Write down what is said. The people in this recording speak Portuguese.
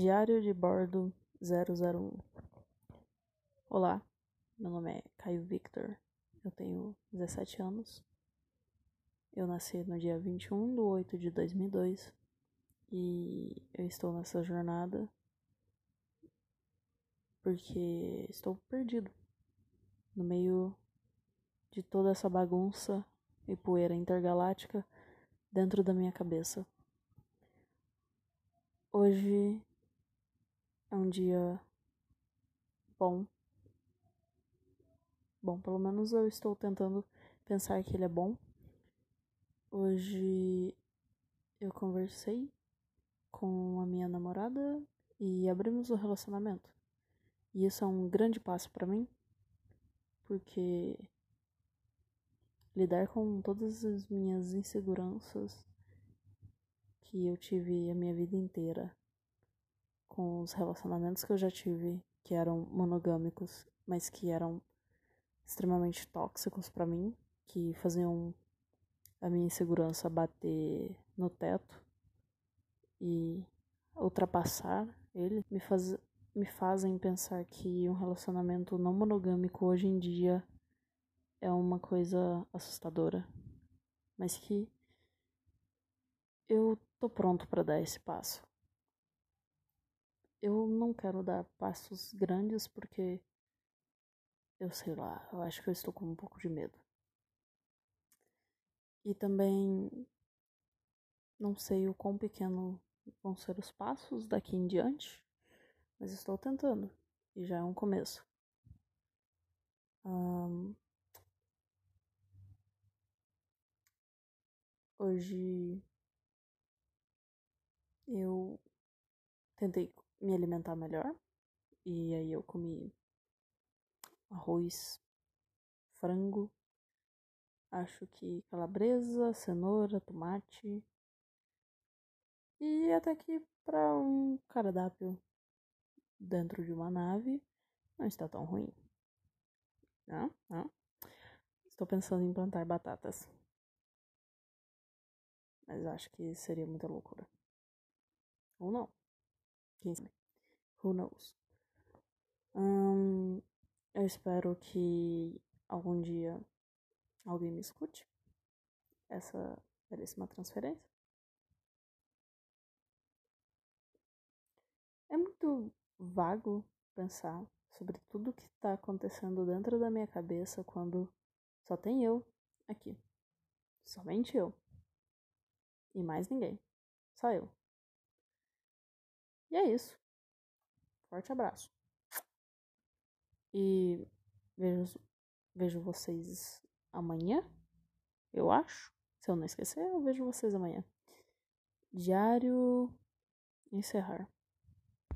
Diário de bordo 001 Olá, meu nome é Caio Victor, eu tenho 17 anos. Eu nasci no dia 21 de 8 de 2002 e eu estou nessa jornada porque estou perdido no meio de toda essa bagunça e poeira intergaláctica dentro da minha cabeça. Hoje é um dia bom. Bom, pelo menos eu estou tentando pensar que ele é bom. Hoje eu conversei com a minha namorada e abrimos o relacionamento. E isso é um grande passo para mim, porque lidar com todas as minhas inseguranças que eu tive a minha vida inteira com os relacionamentos que eu já tive, que eram monogâmicos, mas que eram extremamente tóxicos para mim, que faziam a minha insegurança bater no teto e ultrapassar ele, me, faz, me fazem pensar que um relacionamento não monogâmico hoje em dia é uma coisa assustadora, mas que eu tô pronto para dar esse passo. Eu não quero dar passos grandes porque eu sei lá, eu acho que eu estou com um pouco de medo. E também não sei o quão pequeno vão ser os passos daqui em diante, mas estou tentando e já é um começo. Um, hoje eu tentei me alimentar melhor e aí eu comi arroz, frango, acho que calabresa, cenoura, tomate e até que para um cardápio dentro de uma nave não está tão ruim. Não, não. Estou pensando em plantar batatas. Mas acho que seria muita loucura. Ou não. Quem sabe? Who knows? Eu espero que algum dia alguém me escute essa belíssima transferência. É muito vago pensar sobre tudo que está acontecendo dentro da minha cabeça quando só tem eu aqui. Somente eu. E mais ninguém. Só eu. E é isso. Forte abraço. E vejo, vejo vocês amanhã, eu acho. Se eu não esquecer, eu vejo vocês amanhã. Diário encerrar.